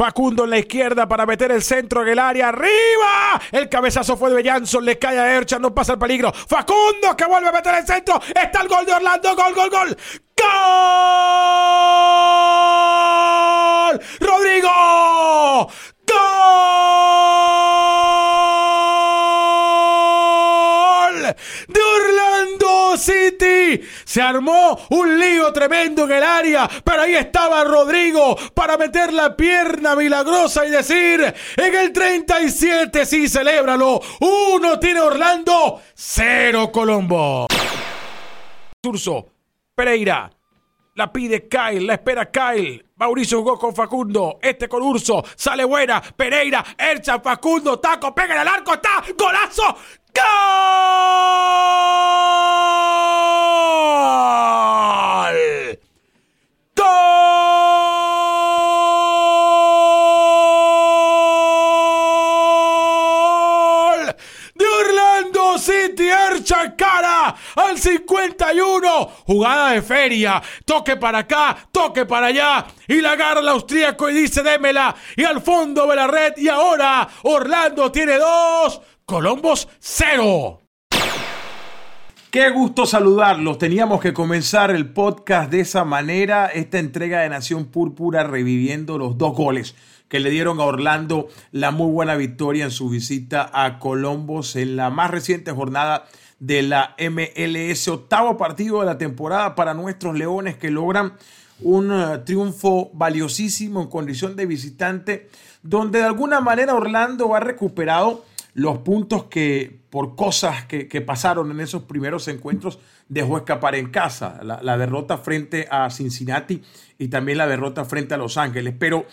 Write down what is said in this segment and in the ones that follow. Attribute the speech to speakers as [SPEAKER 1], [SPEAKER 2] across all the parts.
[SPEAKER 1] Facundo en la izquierda para meter el centro en el área. ¡Arriba! El cabezazo fue de Jansson. Le cae a Ercha. No pasa el peligro. Facundo que vuelve a meter el centro. Está el gol de Orlando. Gol, gol, gol. ¡Gol! ¡Rodrigo! ¡Gol! City! Se armó un lío tremendo en el área, pero ahí estaba Rodrigo para meter la pierna milagrosa y decir, en el 37 sí, celébralo. Uno tiene Orlando, cero Colombo. Turso, Pereira, la pide Kyle, la espera Kyle. Mauricio jugó con Facundo. Este con Urso. Sale buena. Pereira. Ercha. Facundo. Taco. Pega en el arco. Está. Golazo. ¡Gol! ¡Gol! De Orlando City. Ercha cara al 51. Jugada de feria. Toque para acá, toque para allá. Y la agarra el austríaco y dice démela. Y al fondo de la red. Y ahora Orlando tiene dos. Colombos cero. Qué gusto saludarlos. Teníamos que comenzar el podcast de esa manera. Esta entrega de Nación Púrpura reviviendo los dos goles que le dieron a Orlando la muy buena victoria en su visita a Colombos en la más reciente jornada de la MLS. Octavo partido de la temporada para nuestros Leones que logran un uh, triunfo valiosísimo en condición de visitante, donde de alguna manera Orlando ha recuperado los puntos que por cosas que, que, pasaron en esos primeros encuentros dejó escapar en casa. La, derrota frente a Cincinnati y también la derrota frente a Los Ángeles. Pero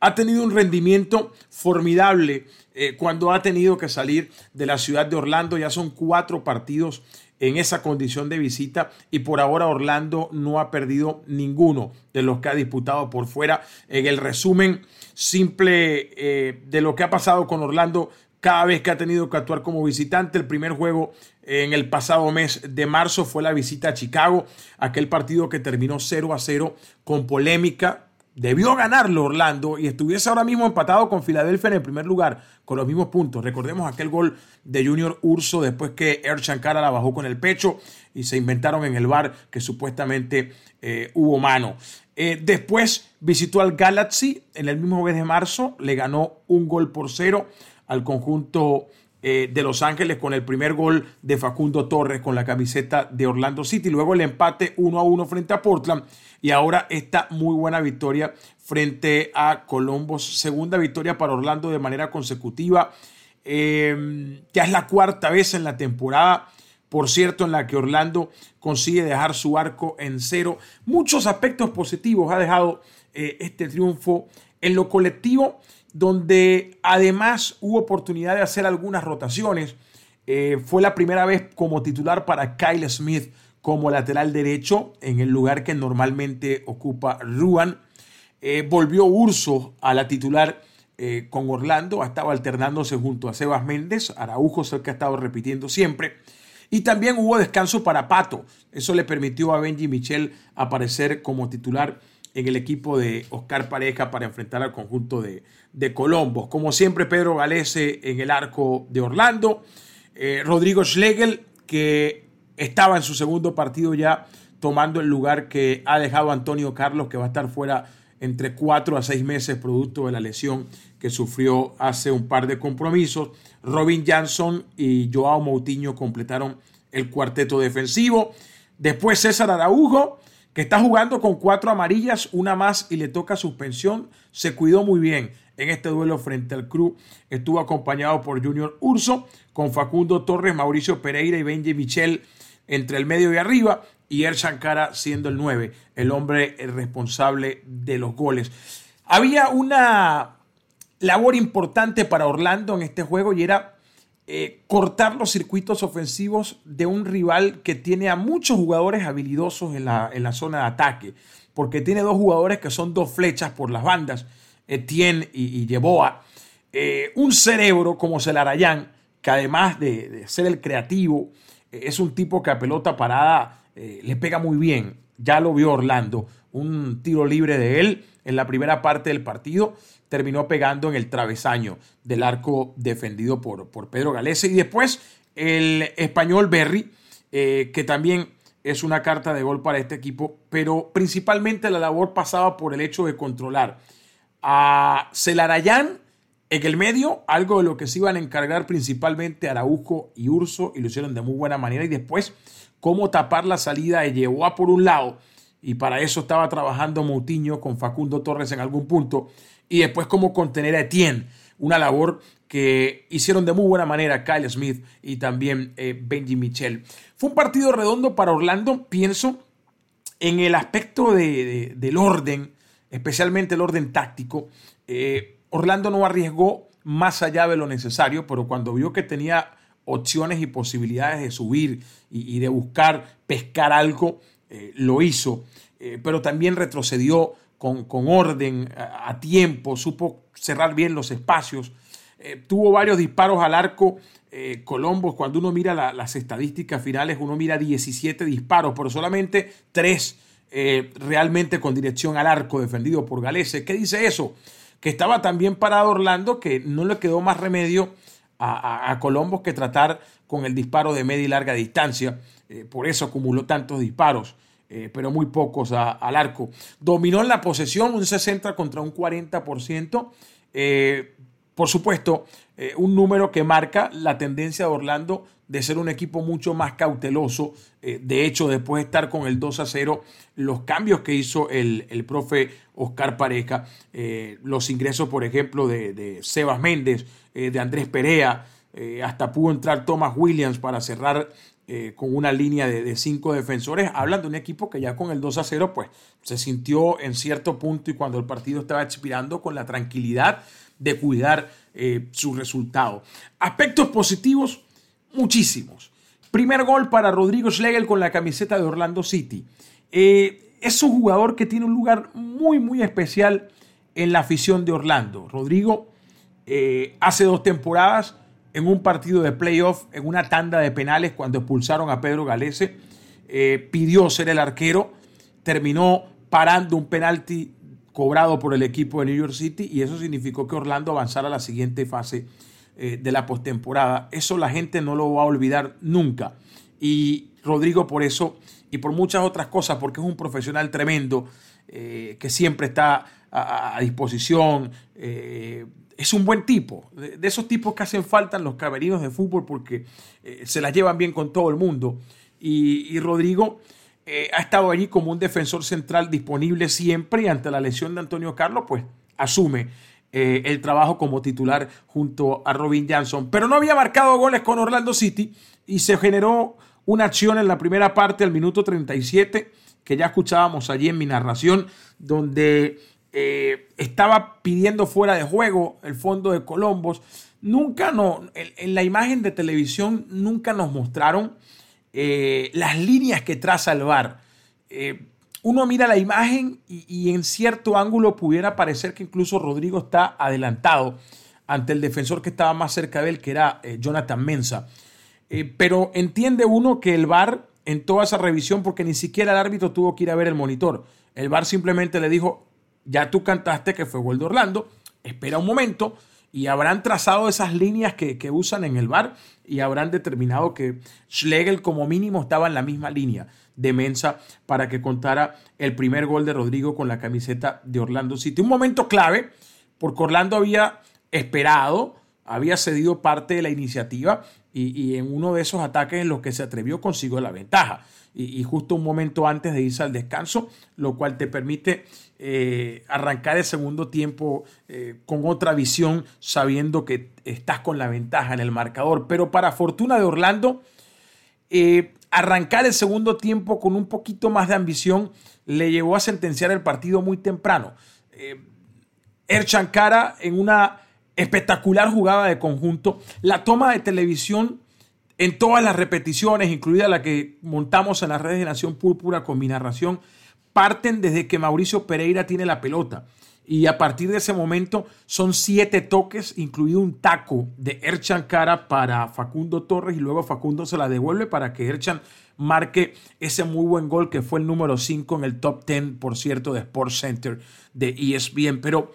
[SPEAKER 1] ha tenido un rendimiento formidable eh, cuando ha tenido que salir de la ciudad de Orlando. Ya son cuatro partidos en esa condición de visita y por ahora Orlando no ha perdido ninguno de los que ha disputado por fuera. En el resumen simple eh, de lo que ha pasado con Orlando cada vez que ha tenido que actuar como visitante. El primer juego en el pasado mes de marzo fue la visita a Chicago, aquel partido que terminó 0 a 0 con polémica. Debió ganarlo Orlando y estuviese ahora mismo empatado con Filadelfia en el primer lugar con los mismos puntos. Recordemos aquel gol de Junior Urso después que Er Shankara la bajó con el pecho y se inventaron en el bar que supuestamente eh, hubo mano. Eh, después visitó al Galaxy en el mismo mes de marzo, le ganó un gol por cero al conjunto eh, de Los Ángeles con el primer gol de Facundo Torres con la camiseta de Orlando City. Luego el empate 1 a 1 frente a Portland y ahora esta muy buena victoria frente a Columbus. Segunda victoria para Orlando de manera consecutiva. Eh, ya es la cuarta vez en la temporada, por cierto, en la que Orlando consigue dejar su arco en cero. Muchos aspectos positivos ha dejado eh, este triunfo en lo colectivo donde además hubo oportunidad de hacer algunas rotaciones. Eh, fue la primera vez como titular para Kyle Smith como lateral derecho en el lugar que normalmente ocupa Ruan. Eh, volvió Urso a la titular eh, con Orlando, estaba alternándose junto a Sebas Méndez, Araujo es el que ha estado repitiendo siempre. Y también hubo descanso para Pato, eso le permitió a Benji Michel aparecer como titular en el equipo de Oscar Pareja para enfrentar al conjunto de, de Colombos. Como siempre, Pedro Galese en el arco de Orlando. Eh, Rodrigo Schlegel, que estaba en su segundo partido ya tomando el lugar que ha dejado Antonio Carlos, que va a estar fuera entre cuatro a seis meses producto de la lesión que sufrió hace un par de compromisos. Robin Jansson y Joao Moutinho completaron el cuarteto defensivo. Después César Araujo, que está jugando con cuatro amarillas, una más y le toca suspensión, se cuidó muy bien en este duelo frente al Cruz. Estuvo acompañado por Junior Urso, con Facundo Torres, Mauricio Pereira y Benji Michel entre el medio y arriba, y Er Shankara siendo el 9, el hombre responsable de los goles. Había una labor importante para Orlando en este juego y era eh, cortar los circuitos ofensivos de un rival que tiene a muchos jugadores habilidosos en la, en la zona de ataque, porque tiene dos jugadores que son dos flechas por las bandas, Etienne y, y Yeboa. Eh, un cerebro como Celarayán, que además de, ser el creativo, eh, es un tipo que a pelota parada le pega muy bien. Ya lo vio Orlando. Un tiro libre de él en la primera parte del partido, terminó pegando en el travesaño del arco defendido por, por Pedro Galese. Y después el español Berry, eh, que también es una carta de gol para este equipo, pero principalmente la labor pasaba por el hecho de controlar a Celarayán en el medio, algo de lo que se iban a encargar principalmente Araujo y Urso, y lo hicieron de muy buena manera, y después cómo tapar la salida de Yehoa por un lado, y para eso estaba trabajando Moutinho con Facundo Torres en algún punto, y después cómo contener a Etienne, una labor que hicieron de muy buena manera Kyle Smith y también eh, Benji Michel. Fue un partido redondo para Orlando, pienso, en el aspecto del orden, especialmente el orden táctico. Eh, Orlando no arriesgó más allá de lo necesario, pero cuando vio que tenía opciones y posibilidades de subir y, de buscar pescar algo, eh, lo hizo, pero también retrocedió con, orden, a, tiempo, supo cerrar bien los espacios. Eh, tuvo varios disparos al arco. Eh, Colombo, cuando uno mira las estadísticas finales, uno mira 17 disparos, pero solamente 3 eh, realmente con dirección al arco defendido por Galese. ¿Qué dice eso? Que estaba también parado Orlando, que no le quedó más remedio a, Colombo que tratar con el disparo de media y larga distancia. Por eso acumuló tantos disparos. pero muy pocos al arco. Dominó en la posesión un 60 contra un 40%. Por supuesto, eh, un número que marca la tendencia de Orlando de ser un equipo mucho más cauteloso. Eh, de hecho, después de estar con el 2 a 0, los cambios que hizo el, profe Oscar Pareja, eh, los ingresos, por ejemplo, de, Sebas Méndez, de Andrés Perea, hasta pudo entrar Thomas Williams para cerrar con una línea de, cinco defensores, hablan de un equipo que ya con el 2 a 0, pues se sintió en cierto punto y cuando el partido estaba expirando con la tranquilidad de cuidar eh, su resultado. Aspectos positivos, muchísimos. Primer gol para Rodrigo Schlegel con la camiseta de Orlando City. Eh, es un jugador que tiene un lugar muy, muy especial en la afición de Orlando. Rodrigo eh, hace dos temporadas en un partido de playoff, en una tanda de penales cuando expulsaron a Pedro Galese, pidió ser el arquero, terminó parando un penalti cobrado por el equipo de New York City y eso significó que Orlando avanzara a la siguiente fase eh, de la postemporada. Eso la gente no lo va a olvidar nunca. Y Rodrigo por eso y por muchas otras cosas, porque es un profesional tremendo, eh, que siempre está a, disposición. Eh, es un buen tipo, de, esos tipos que hacen falta en los caberinos de fútbol porque se las llevan bien con todo el mundo. Y, y Rodrigo eh, ha estado allí como un defensor central disponible siempre y ante la lesión de Antonio Carlos, pues asume eh, el trabajo como titular junto a Robin Johnson. Pero no había marcado goles con Orlando City y se generó una acción en la primera parte al minuto 37 que ya escuchábamos allí en mi narración, donde eh, estaba pidiendo fuera de juego el fondo de Colombos. Nunca no, en la imagen de televisión nunca nos mostraron eh, las líneas que traza el VAR. Eh, uno mira la imagen y, en cierto ángulo pudiera parecer que incluso Rodrigo está adelantado ante el defensor que estaba más cerca de él, que era Jonathan Mensa. pero entiende uno que el VAR en toda esa revisión, porque ni siquiera el árbitro tuvo que ir a ver el monitor, el VAR simplemente le dijo, ya tú cantaste que fue gol de Orlando, espera un momento, y habrán trazado esas líneas que, usan en el bar y habrán determinado que Schlegel como mínimo estaba en la misma línea de Mensa para que contara el primer gol de Rodrigo con la camiseta de Orlando City. Un momento clave porque Orlando había esperado, había cedido parte de la iniciativa y, en uno de esos ataques en los que se atrevió consiguió la ventaja. Y, justo un momento antes de irse al descanso, lo cual te permite eh, arrancar el segundo tiempo eh, con otra visión, sabiendo que estás con la ventaja en el marcador. Pero para fortuna de Orlando, eh, arrancar el segundo tiempo con un poquito más de ambición le llevó a sentenciar el partido muy temprano. Erchankara en una espectacular jugada de conjunto, la toma de televisión en todas las repeticiones, incluida la que montamos en las redes de Nación Púrpura con mi narración, parten desde que Mauricio Pereira tiene la pelota. Y a partir de ese momento son siete toques, incluido un taco de Erchan Cara para Facundo Torres y luego Facundo se la devuelve para que Erchan marque ese muy buen gol que fue el número 5 en el top 10, por cierto, de Sports Center de ESPN. Pero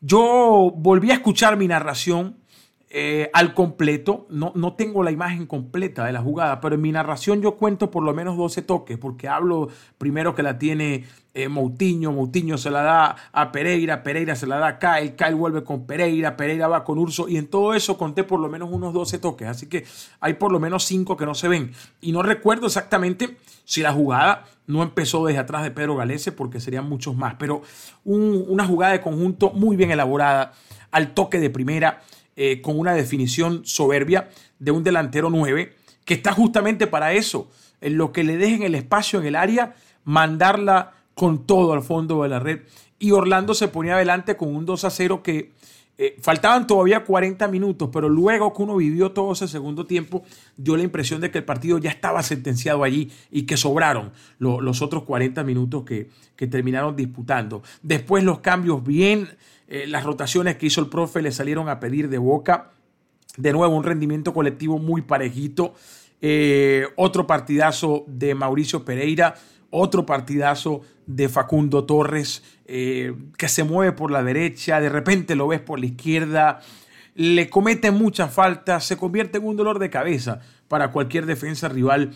[SPEAKER 1] yo volví a escuchar mi narración eh, al completo. No, no tengo la imagen completa de la jugada, pero en mi narración yo cuento por lo menos 12 toques, porque hablo primero que la tiene eh, Moutinho, Moutinho se la da a Pereira, Pereira se la da a Kyle, Kyle vuelve con Pereira, Pereira va con Urso, y en todo eso conté por lo menos unos 12 toques, así que hay por lo menos 5 que no se ven. Y no recuerdo exactamente si la jugada no empezó desde atrás de Pedro Galese, porque serían muchos más, pero una jugada de conjunto muy bien elaborada, al toque de primera eh, con una definición soberbia de un delantero 9 que está justamente para eso, en lo que le dejen el espacio en el área, mandarla con todo al fondo de la red. Y Orlando se ponía adelante con un 2 a 0 que eh, faltaban todavía 40 minutos, pero luego que uno vivió todo ese segundo tiempo, dio la impresión de que el partido ya estaba sentenciado allí y que sobraron los otros 40 minutos que, que terminaron disputando. Después los cambios bien eh, las rotaciones que hizo el profe le salieron a pedir de boca. De nuevo, un rendimiento colectivo muy parejito. Eh, otro partidazo de Mauricio Pereira. Otro partidazo de Facundo Torres, eh, que se mueve por la derecha, de repente lo ves por la izquierda, le comete muchas faltas, se convierte en un dolor de cabeza para cualquier defensa rival,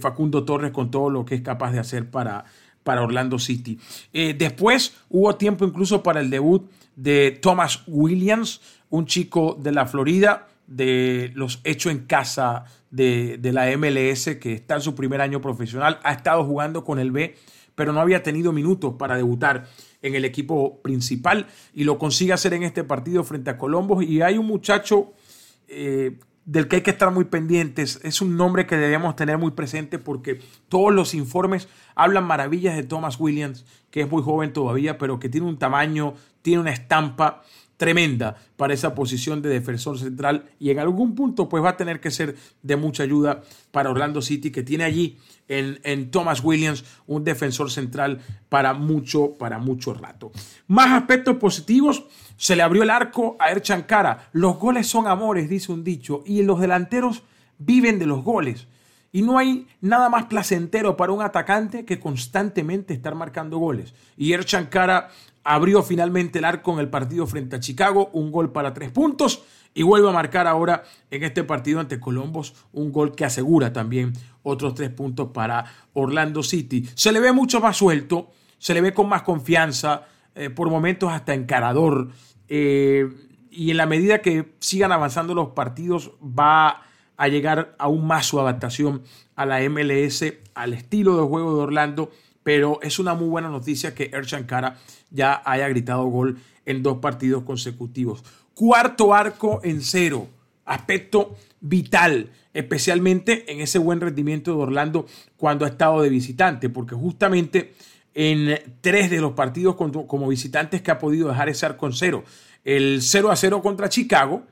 [SPEAKER 1] Facundo Torres, con todo lo que es capaz de hacer para, para Orlando City. después hubo tiempo incluso para el debut de Thomas Williams, un chico de la Florida, de los hechos en casa de, la MLS, que está en su primer año profesional, ha estado jugando con el B, pero no había tenido minutos para debutar en el equipo principal y lo consigue hacer en este partido frente a Colombos. Y hay un muchacho eh, del que hay que estar muy pendientes. Es un nombre que debemos tener muy presente porque todos los informes hablan maravillas de Thomas Williams, que es muy joven todavía, pero que tiene un tamaño, tiene una estampa tremenda para esa posición de defensor central y en algún punto pues va a tener que ser de mucha ayuda para Orlando City que tiene allí en, en Thomas Williams un defensor central para mucho, para mucho rato. Más aspectos positivos, se le abrió el arco a Erchan Cara. Los goles son amores, dice un dicho, y los delanteros viven de los goles. Y no hay nada más placentero para un atacante que constantemente estar marcando goles. Y Erchan Cara abrió finalmente el arco en el partido frente a Chicago, un gol para tres puntos y vuelve a marcar ahora en este partido ante Colombos un gol que asegura también otros tres puntos para Orlando City. Se le ve mucho más suelto, se le ve con más confianza, eh, por momentos hasta encarador eh, y en la medida que sigan avanzando los partidos va a llegar aún más su adaptación a la MLS, al estilo de juego de Orlando pero es una muy buena noticia que Erchan Cara ya haya gritado gol en dos partidos consecutivos. Cuarto arco en cero, aspecto vital, especialmente en ese buen rendimiento de Orlando cuando ha estado de visitante, porque justamente en tres de los partidos como visitantes que ha podido dejar ese arco en cero, el 0 a 0 contra Chicago,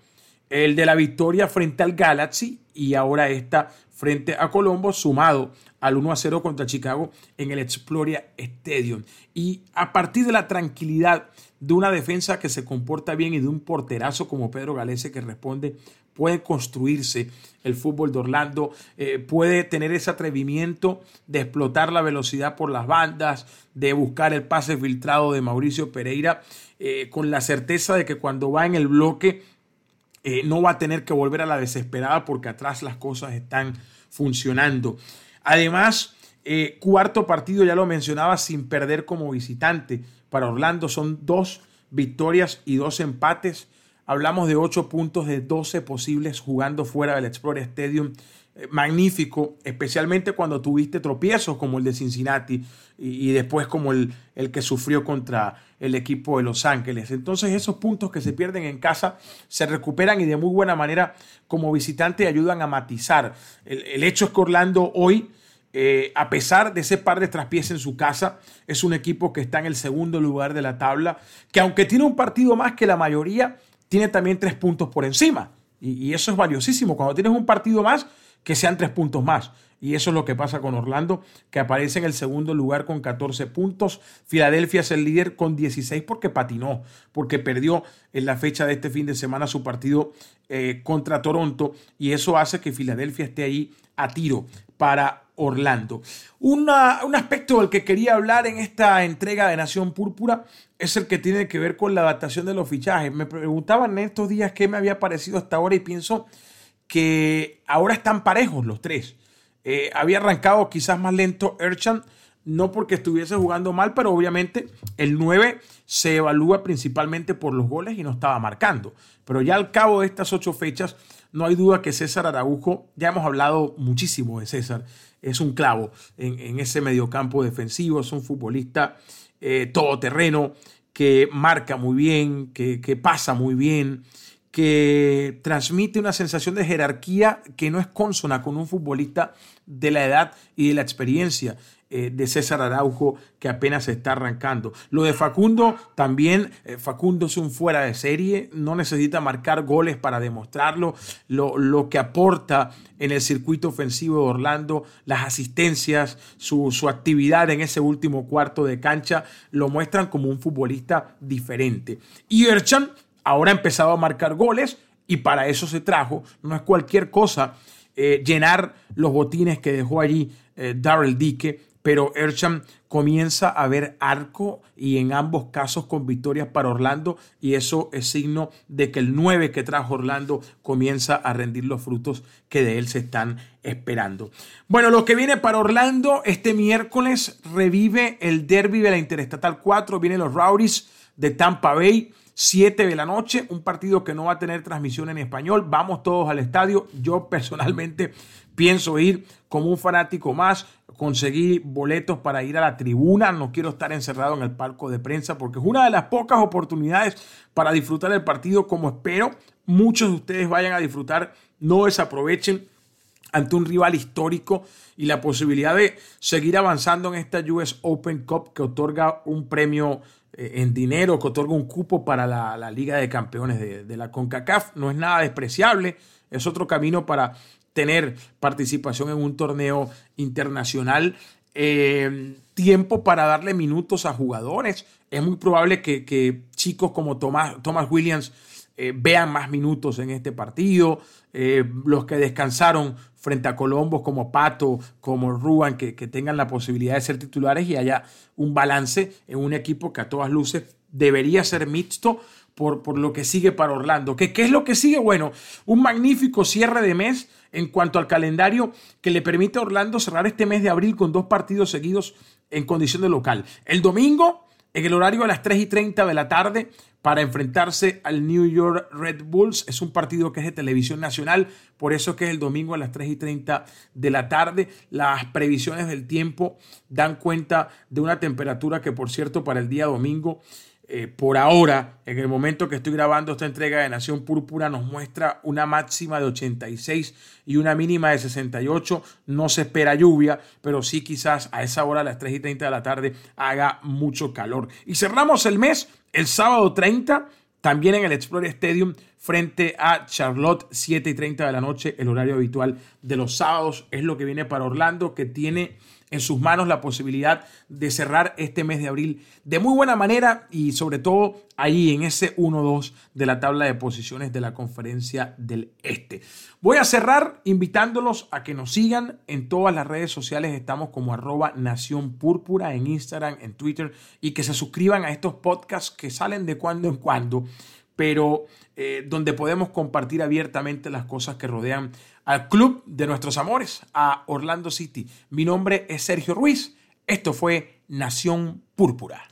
[SPEAKER 1] el de la victoria frente al Galaxy y ahora esta frente a Colombo, sumado al 1 a 0 contra Chicago en el Exploria Stadium. Y a partir de la tranquilidad de una defensa que se comporta bien y de un porterazo como Pedro Galese que responde, puede construirse el fútbol de Orlando, eh, puede tener ese atrevimiento de explotar la velocidad por las bandas, de buscar el pase filtrado de Mauricio Pereira, eh, con la certeza de que cuando va en el bloque eh, no va a tener que volver a la desesperada porque atrás las cosas están funcionando. Además, eh, cuarto partido, ya lo mencionaba, sin perder como visitante. Para Orlando son dos victorias y dos empates. Hablamos de ocho puntos de 12 posibles jugando fuera del Explorer Stadium. Eh, magnífico, especialmente cuando tuviste tropiezos como el de Cincinnati y, después como el, el, que sufrió contra el equipo de Los Ángeles. Entonces esos puntos que se pierden en casa se recuperan y de muy buena manera como visitante ayudan a matizar. El, hecho es que Orlando hoy, eh, a pesar de ese par de traspiés en su casa, es un equipo que está en el segundo lugar de la tabla, que aunque tiene un partido más que la mayoría, tiene también tres puntos por encima. y, y eso es valiosísimo. Cuando tienes un partido más, que sean tres puntos más. Y eso es lo que pasa con Orlando, que aparece en el segundo lugar con 14 puntos. Filadelfia es el líder con 16 porque patinó, porque perdió en la fecha de este fin de semana su partido eh, contra Toronto. Y eso hace que Filadelfia esté ahí a tiro para Orlando. un aspecto del que quería hablar en esta entrega de Nación Púrpura es el que tiene que ver con la adaptación de los fichajes. Me preguntaban en estos días qué me había parecido hasta ahora y pienso que ahora están parejos los tres. Eh, había arrancado quizás más lento Erchan, no porque estuviese jugando mal, pero obviamente el 9 se evalúa principalmente por los goles y no estaba marcando. Pero ya al cabo de estas ocho fechas, no hay duda que César Araujo, ya hemos hablado muchísimo de César, es un clavo en, ese mediocampo defensivo, es un futbolista eh, todoterreno que marca muy bien, que, que pasa muy bien, que transmite una sensación de jerarquía que no es consona con un futbolista de la edad y de la experiencia. Eh, de César Araujo que apenas se está arrancando. Lo de Facundo también, eh, Facundo es un fuera de serie, no necesita marcar goles para demostrarlo, lo, lo que aporta en el circuito ofensivo de Orlando, las asistencias, su, su actividad en ese último cuarto de cancha, lo muestran como un futbolista diferente. Y Erchan ahora ha empezado a marcar goles y para eso se trajo, no es cualquier cosa. Eh, llenar los botines que dejó allí Darrell Dique pero Ercham comienza a ver arco y en ambos casos con victorias para Orlando y eso es signo de que el 9 que trajo Orlando comienza a rendir los frutos que de él se están esperando. Bueno, lo que viene para Orlando este miércoles revive el derby de la Interestatal 4, vienen los Rowdies de Tampa Bay. 7 de la noche, un partido que no va a tener transmisión en español. Vamos todos al estadio. Yo personalmente pienso ir como un fanático más conseguí boletos para ir a la tribuna, no quiero estar encerrado en el palco de prensa porque es una de las pocas oportunidades para disfrutar el partido como espero muchos de ustedes vayan a disfrutar, no desaprovechen ante un rival histórico y la posibilidad de seguir avanzando en esta US Open Cup que otorga un premio en dinero, que otorga un cupo para la, Liga de Campeones de, de la CONCACAF, no es nada despreciable, es otro camino para tener participación en un torneo internacional. Eh, tiempo para darle minutos a jugadores. Es muy probable que, chicos como Thomas, Thomas Williams eh, vean más minutos en este partido. Eh, los que descansaron frente a Colombos como Pato, como Ruan, que, tengan la posibilidad de ser titulares y haya un balance en un equipo que a todas luces debería ser mixto por, por lo que sigue para Orlando. ¿Qué, ¿Qué es lo que sigue? Bueno, un magnífico cierre de mes en cuanto al calendario que le permite a Orlando cerrar este mes de abril con dos partidos seguidos en condición de local. El domingo, en el horario a las 3 y 30 de la tarde, para enfrentarse al New York Red Bulls. Es un partido que es de televisión nacional, por eso que es el domingo a las 3 y 30 de la tarde. Las previsiones del tiempo dan cuenta de una temperatura que, por cierto, para el día domingo eh, por ahora, en el momento que estoy grabando esta entrega de Nación Púrpura, nos muestra una máxima de 86 y una mínima de 68. No se espera lluvia, pero sí quizás a esa hora, a las 3 y 30 de la tarde, haga mucho calor. Y cerramos el mes el sábado 30, también en el Explorer Stadium, frente a Charlotte, 7 y 30 de la noche, el horario habitual de los sábados. Es lo que viene para Orlando, que tiene en sus manos la posibilidad de cerrar este mes de abril de muy buena manera y sobre todo ahí en ese 1-2 de la tabla de posiciones de la conferencia del Este. Voy a cerrar invitándolos a que nos sigan en todas las redes sociales, estamos como arroba Nación Púrpura en Instagram, en Twitter y que se suscriban a estos podcasts que salen de cuando en cuando pero eh, donde podemos compartir abiertamente las cosas que rodean al club de nuestros amores, a Orlando City. Mi nombre es Sergio Ruiz. Esto fue Nación Púrpura.